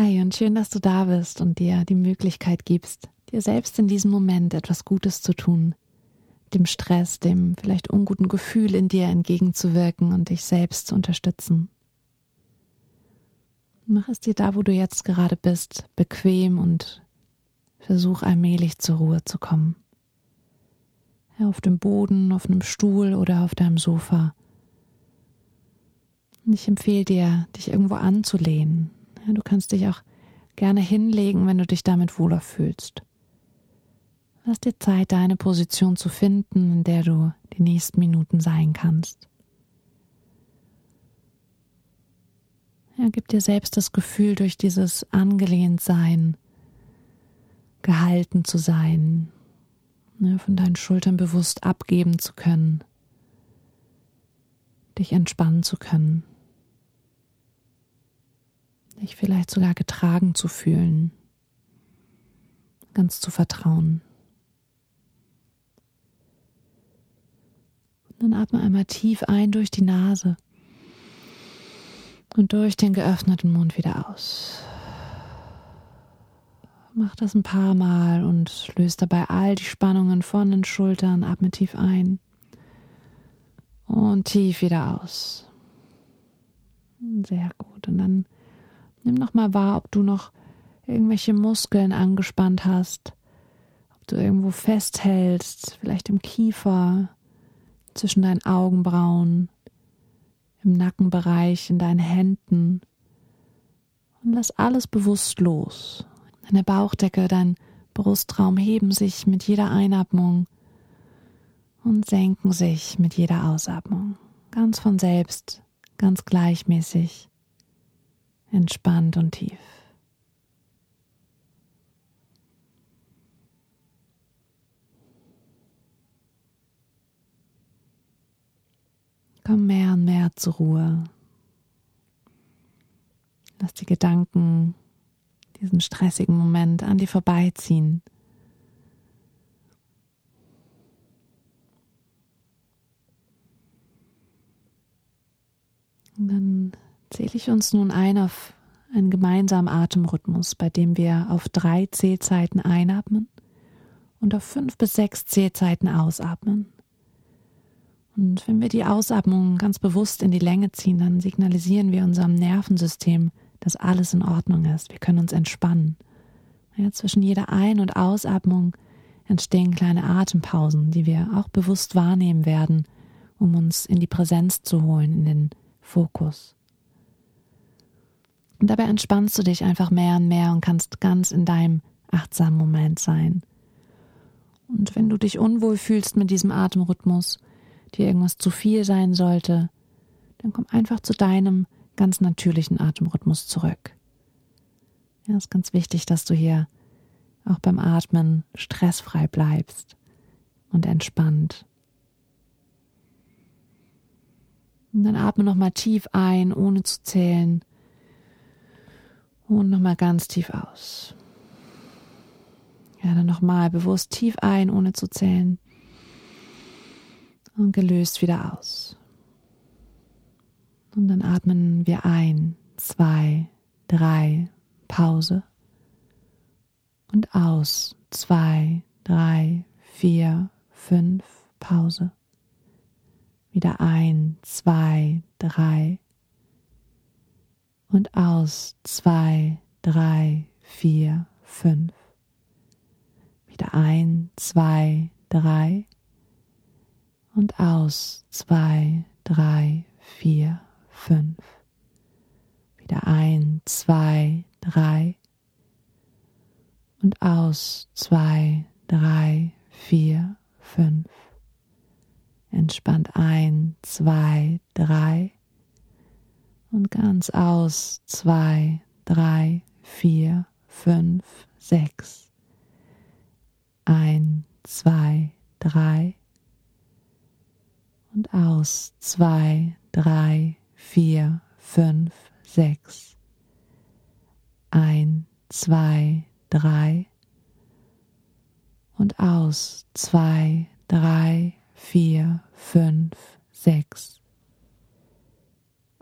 Hi und schön, dass du da bist und dir die Möglichkeit gibst, dir selbst in diesem Moment etwas Gutes zu tun, dem Stress, dem vielleicht unguten Gefühl in dir entgegenzuwirken und dich selbst zu unterstützen. Mach es dir da, wo du jetzt gerade bist, bequem und versuch allmählich zur Ruhe zu kommen. Auf dem Boden, auf einem Stuhl oder auf deinem Sofa. Und ich empfehle dir, dich irgendwo anzulehnen. Du kannst dich auch gerne hinlegen, wenn du dich damit wohler fühlst. Lass dir Zeit, deine Position zu finden, in der du die nächsten Minuten sein kannst. Ja, gib dir selbst das Gefühl, durch dieses angelehnt sein, gehalten zu sein, ne, von deinen Schultern bewusst abgeben zu können, dich entspannen zu können, dich vielleicht sogar getragen zu fühlen, ganz zu vertrauen. Dann atme einmal tief ein durch die Nase und durch den geöffneten Mund wieder aus. Mach das ein paar Mal und löst dabei all die Spannungen von den Schultern. Atme tief ein und tief wieder aus. Sehr gut. Und dann nimm noch mal wahr, ob du noch irgendwelche Muskeln angespannt hast, ob du irgendwo festhältst, vielleicht im Kiefer, zwischen deinen Augenbrauen, im Nackenbereich, in deinen Händen. Und lass alles bewusst los. Deine Bauchdecke, dein Brustraum heben sich mit jeder Einatmung und senken sich mit jeder Ausatmung. Ganz von selbst, ganz gleichmäßig, entspannt und tief. Komm mehr und mehr zur Ruhe. Lass die Gedanken diesen stressigen Moment an dir vorbeiziehen. Und dann zähle ich uns nun ein auf einen gemeinsamen Atemrhythmus, bei dem wir auf drei Zählzeiten einatmen und auf fünf bis sechs Zählzeiten ausatmen. Und wenn wir die Ausatmung ganz bewusst in die Länge ziehen, dann signalisieren wir unserem Nervensystem, dass alles in Ordnung ist. Wir können uns entspannen. Ja, zwischen jeder Ein- und Ausatmung entstehen kleine Atempausen, die wir auch bewusst wahrnehmen werden, um uns in die Präsenz zu holen, in den Fokus. Und dabei entspannst du dich einfach mehr und mehr und kannst ganz in deinem achtsamen Moment sein. Und wenn du dich unwohl fühlst mit diesem Atemrhythmus, dir irgendwas zu viel sein sollte, dann komm einfach zu deinem ganz natürlichen Atemrhythmus zurück. Ja, ist ganz wichtig, dass du hier auch beim Atmen stressfrei bleibst und entspannt. Und dann atme nochmal tief ein, ohne zu zählen. Und nochmal ganz tief aus. Ja, dann nochmal bewusst tief ein, ohne zu zählen und gelöst wieder aus. Und dann atmen wir ein, zwei, drei, Pause und aus, zwei, drei, vier, fünf, Pause. Wieder ein, zwei, drei und aus, zwei, drei, vier, fünf. Wieder ein, zwei, drei und aus. Zwei, drei, vier, fünf. Wieder ein, zwei, drei und aus. Zwei, drei, vier, fünf. Entspannt ein, zwei, drei und ganz aus. Zwei, drei, vier, fünf, sechs. Ein, zwei, drei und aus. Zwei, drei, vier, fünf, sechs. Ein, zwei, drei und aus. Zwei, drei, vier, fünf, sechs.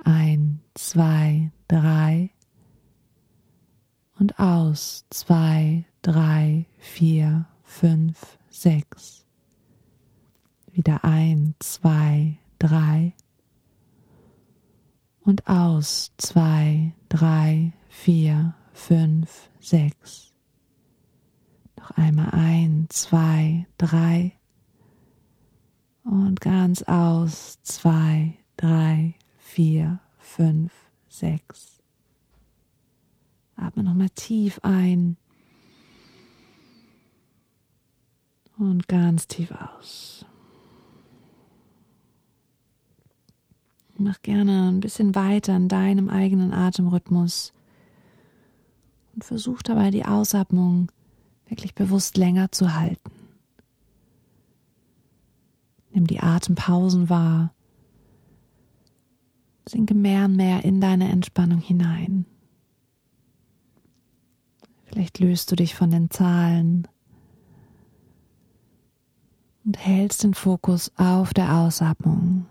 Ein, zwei, drei und aus. Zwei, drei, vier, fünf, sechs. Wieder ein, zwei, drei. Und aus. Zwei, drei, vier, fünf, sechs. Noch einmal ein, zwei, drei. Und ganz aus. Zwei, drei, vier, fünf, sechs. Atme nochmal tief ein. Und ganz tief aus. Mach gerne ein bisschen weiter in deinem eigenen Atemrhythmus und versuch dabei die Ausatmung wirklich bewusst länger zu halten. Nimm die Atempausen wahr. Sinke mehr und mehr in deine Entspannung hinein. Vielleicht löst du dich von den Zahlen und hältst den Fokus auf der Ausatmung.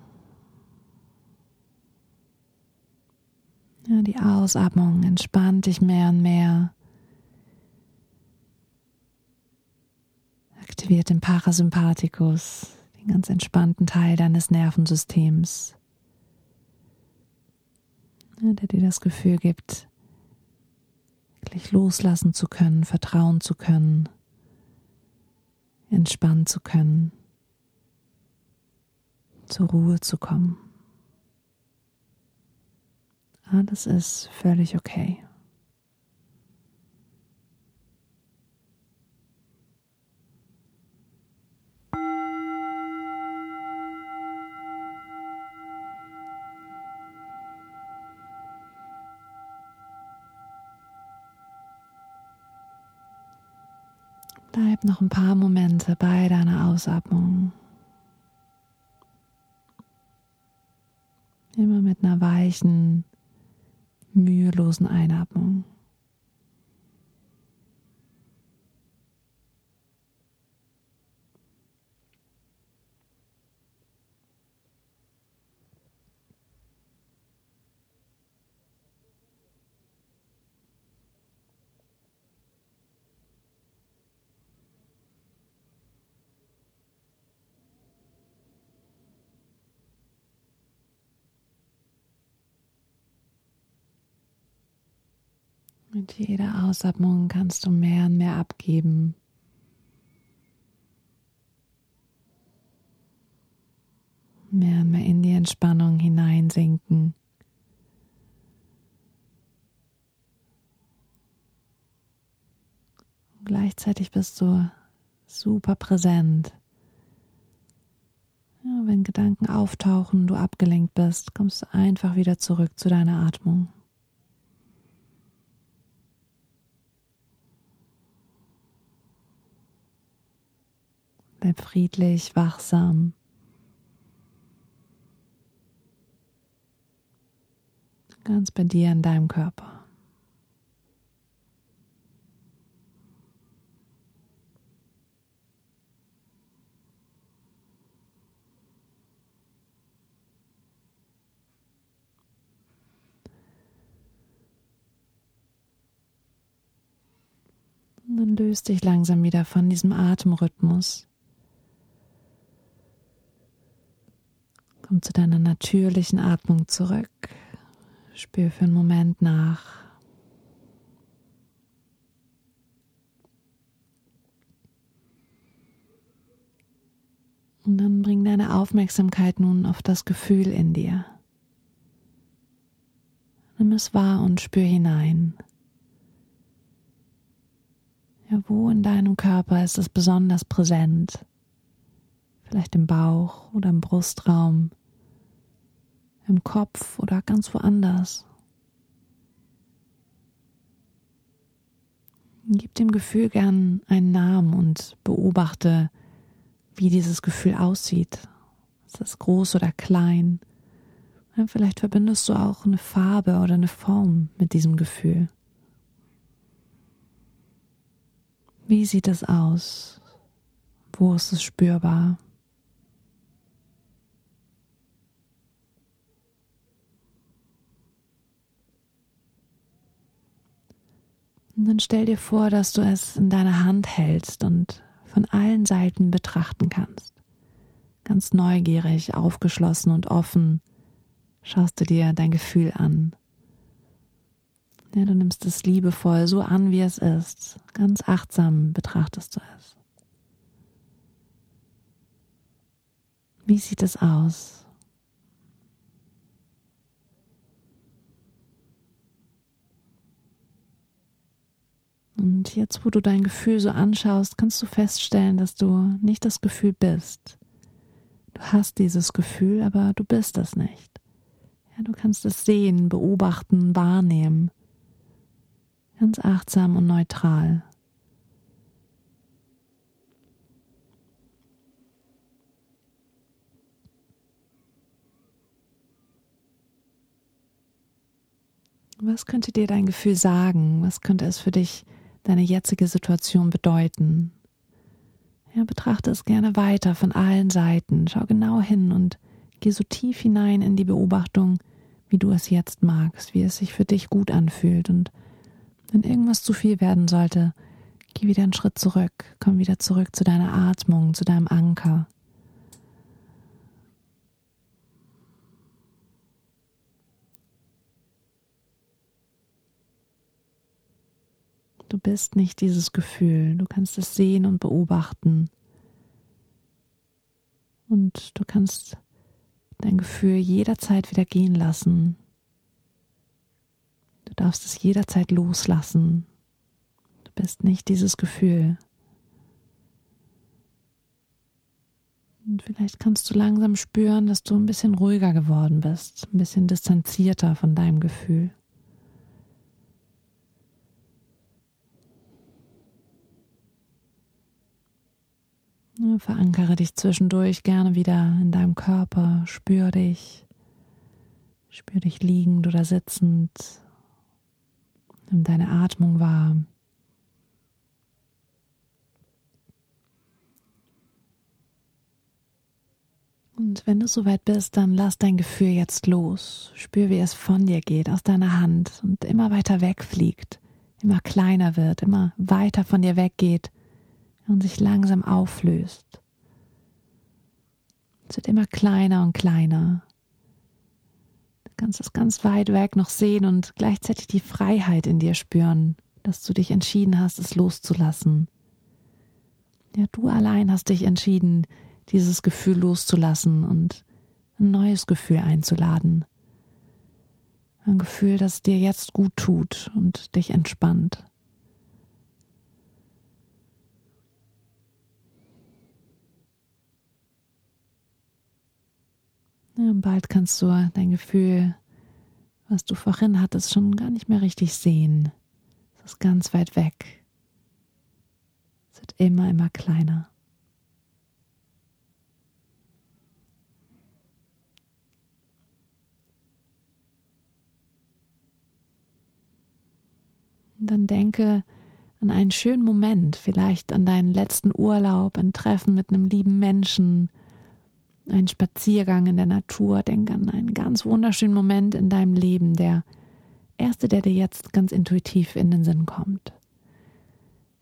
Ja, die Ausatmung entspannt dich mehr und mehr. Aktiviert den Parasympathikus, den ganz entspannten Teil deines Nervensystems, der dir das Gefühl gibt, wirklich loslassen zu können, vertrauen zu können entspannen zu können, zur Ruhe zu kommen. Alles ist völlig okay. Noch ein paar Momente bei deiner Ausatmung. Immer mit einer weichen, mühelosen Einatmung. Mit jeder Ausatmung kannst du mehr und mehr abgeben. Mehr und mehr in die Entspannung hineinsinken. Und gleichzeitig bist du super präsent. Ja, wenn Gedanken auftauchen, du abgelenkt bist, kommst du einfach wieder zurück zu deiner Atmung. Bleib friedlich, wachsam. Ganz bei dir in deinem Körper. Und dann löst dich langsam wieder von diesem Atemrhythmus. Komm zu deiner natürlichen Atmung zurück. Spür für einen Moment nach. Und dann bring deine Aufmerksamkeit nun auf das Gefühl in dir. Nimm es wahr und spür hinein. Ja, wo in deinem Körper ist es besonders präsent? Vielleicht im Bauch oder im Brustraum, im Kopf oder ganz woanders. Gib dem Gefühl gern einen Namen und beobachte, wie dieses Gefühl aussieht. Ist es groß oder klein? vielleicht verbindest du auch eine Farbe oder eine Form mit diesem Gefühl. Wie sieht es aus? Wo ist es spürbar? Und dann stell dir vor, dass du es in deiner Hand hältst und von allen Seiten betrachten kannst. Ganz neugierig, aufgeschlossen und offen schaust du dir dein Gefühl an. Ja, du nimmst es liebevoll so an, wie es ist. Ganz achtsam betrachtest du es. Wie sieht es aus? Jetzt, wo du dein Gefühl so anschaust, kannst du feststellen, dass du nicht das Gefühl bist. Du hast dieses Gefühl, aber du bist es nicht. Ja, du kannst es sehen, beobachten, wahrnehmen. Ganz achtsam und neutral. Was könnte dir dein Gefühl sagen? Was könnte es für dich deine jetzige Situation bedeuten. Ja, betrachte es gerne weiter von allen Seiten. Schau genau hin und geh so tief hinein in die Beobachtung, wie du es jetzt magst, wie es sich für dich gut anfühlt. Und wenn irgendwas zu viel werden sollte, geh wieder einen Schritt zurück, komm wieder zurück zu deiner Atmung, zu deinem Anker. Du bist nicht dieses Gefühl. Du kannst es sehen und beobachten. Und du kannst dein Gefühl jederzeit wieder gehen lassen. Du darfst es jederzeit loslassen. Du bist nicht dieses Gefühl. Und vielleicht kannst du langsam spüren, dass du ein bisschen ruhiger geworden bist, ein bisschen distanzierter von deinem Gefühl. Verankere dich zwischendurch gerne wieder in deinem Körper, spür dich, spür dich liegend oder sitzend, nimm deine Atmung wahr. Und wenn du soweit bist, dann lass dein Gefühl jetzt los. Spür, wie es von dir geht, aus deiner Hand und immer weiter wegfliegt, immer kleiner wird, immer weiter von dir weggeht und sich langsam auflöst. Es wird immer kleiner und kleiner. Du kannst es ganz weit weg noch sehen und gleichzeitig die Freiheit in dir spüren, dass du dich entschieden hast, es loszulassen. Ja, du allein hast dich entschieden, dieses Gefühl loszulassen und ein neues Gefühl einzuladen. Ein Gefühl, das dir jetzt gut tut und dich entspannt. Ja, bald kannst du dein Gefühl, was du vorhin hattest, schon gar nicht mehr richtig sehen. Es ist ganz weit weg. Es wird immer, immer kleiner. Und dann denke an einen schönen Moment, vielleicht an deinen letzten Urlaub, ein Treffen mit einem lieben Menschen, ein Spaziergang in der Natur, denk an einen ganz wunderschönen Moment in deinem Leben, der erste, der dir jetzt ganz intuitiv in den Sinn kommt.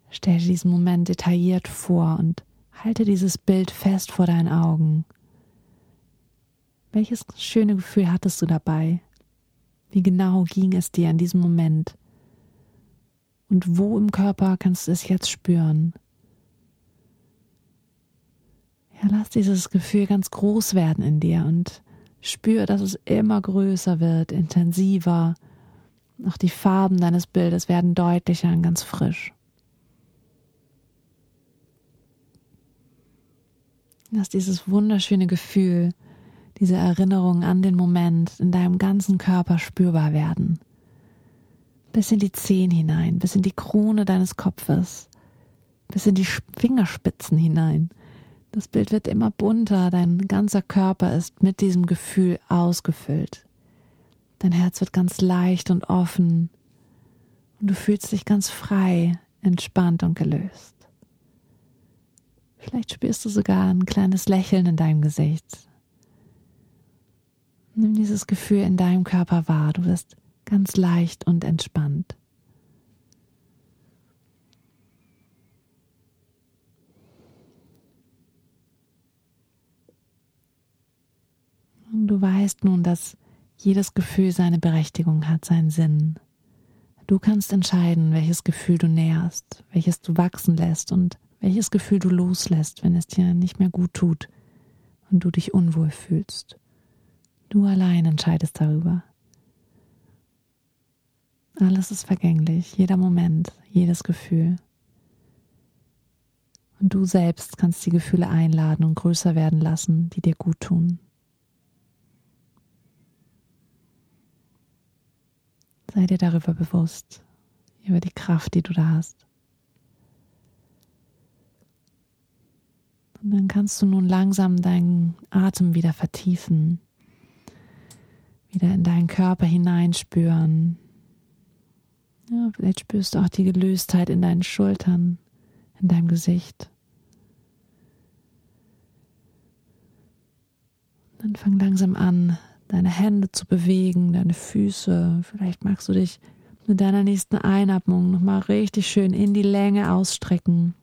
Stell dir diesen Moment detailliert vor und halte dieses Bild fest vor deinen Augen. Welches schöne Gefühl hattest du dabei? Wie genau ging es dir in diesem Moment? Und wo im Körper kannst du es jetzt spüren? Ja, lass dieses Gefühl ganz groß werden in dir und spür, dass es immer größer wird, intensiver. Auch die Farben deines Bildes werden deutlicher und ganz frisch. Lass dieses wunderschöne Gefühl, diese Erinnerung an den Moment in deinem ganzen Körper spürbar werden. Bis in die Zehen hinein, bis in die Krone deines Kopfes, bis in die Fingerspitzen hinein das Bild wird immer bunter, dein ganzer Körper ist mit diesem Gefühl ausgefüllt. Dein Herz wird ganz leicht und offen und du fühlst dich ganz frei, entspannt und gelöst. Vielleicht spürst du sogar ein kleines Lächeln in deinem Gesicht. Nimm dieses Gefühl in deinem Körper wahr, du wirst ganz leicht und entspannt. Du weißt nun, dass jedes Gefühl seine Berechtigung hat, seinen Sinn. Du kannst entscheiden, welches Gefühl du nährst, welches du wachsen lässt und welches Gefühl du loslässt, wenn es dir nicht mehr gut tut und du dich unwohl fühlst. Du allein entscheidest darüber. Alles ist vergänglich, jeder Moment, jedes Gefühl. Und du selbst kannst die Gefühle einladen und größer werden lassen, die dir gut tun. Sei dir darüber bewusst, über die Kraft, die du da hast. Und dann kannst du nun langsam deinen Atem wieder vertiefen, wieder in deinen Körper hineinspüren. Ja, vielleicht spürst du auch die Gelöstheit in deinen Schultern, in deinem Gesicht. Dann fang langsam an, deine Hände zu bewegen, deine Füße. Vielleicht magst du dich mit deiner nächsten Einatmung nochmal richtig schön in die Länge ausstrecken.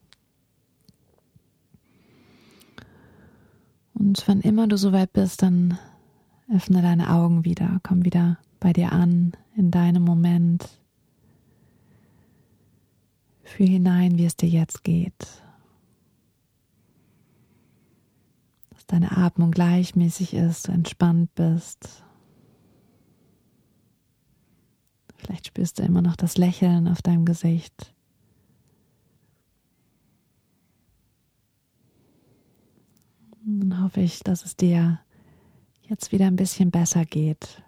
Und wann immer du soweit bist, dann öffne deine Augen wieder, komm wieder bei dir an, in deinem Moment. Fühl hinein, wie es dir jetzt geht. Dass deine Atmung gleichmäßig ist, du entspannt bist. Vielleicht spürst du immer noch das Lächeln auf deinem Gesicht. Dann hoffe ich, dass es dir jetzt wieder ein bisschen besser geht.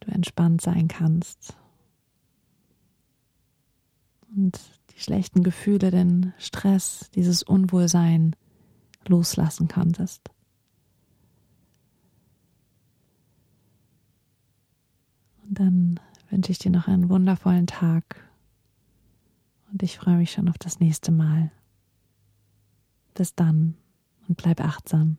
Du entspannt sein kannst. Und die schlechten Gefühle, den Stress, dieses Unwohlsein loslassen konntest. Und dann wünsche ich dir noch einen wundervollen Tag und ich freue mich schon auf das nächste Mal. Bis dann und bleib achtsam.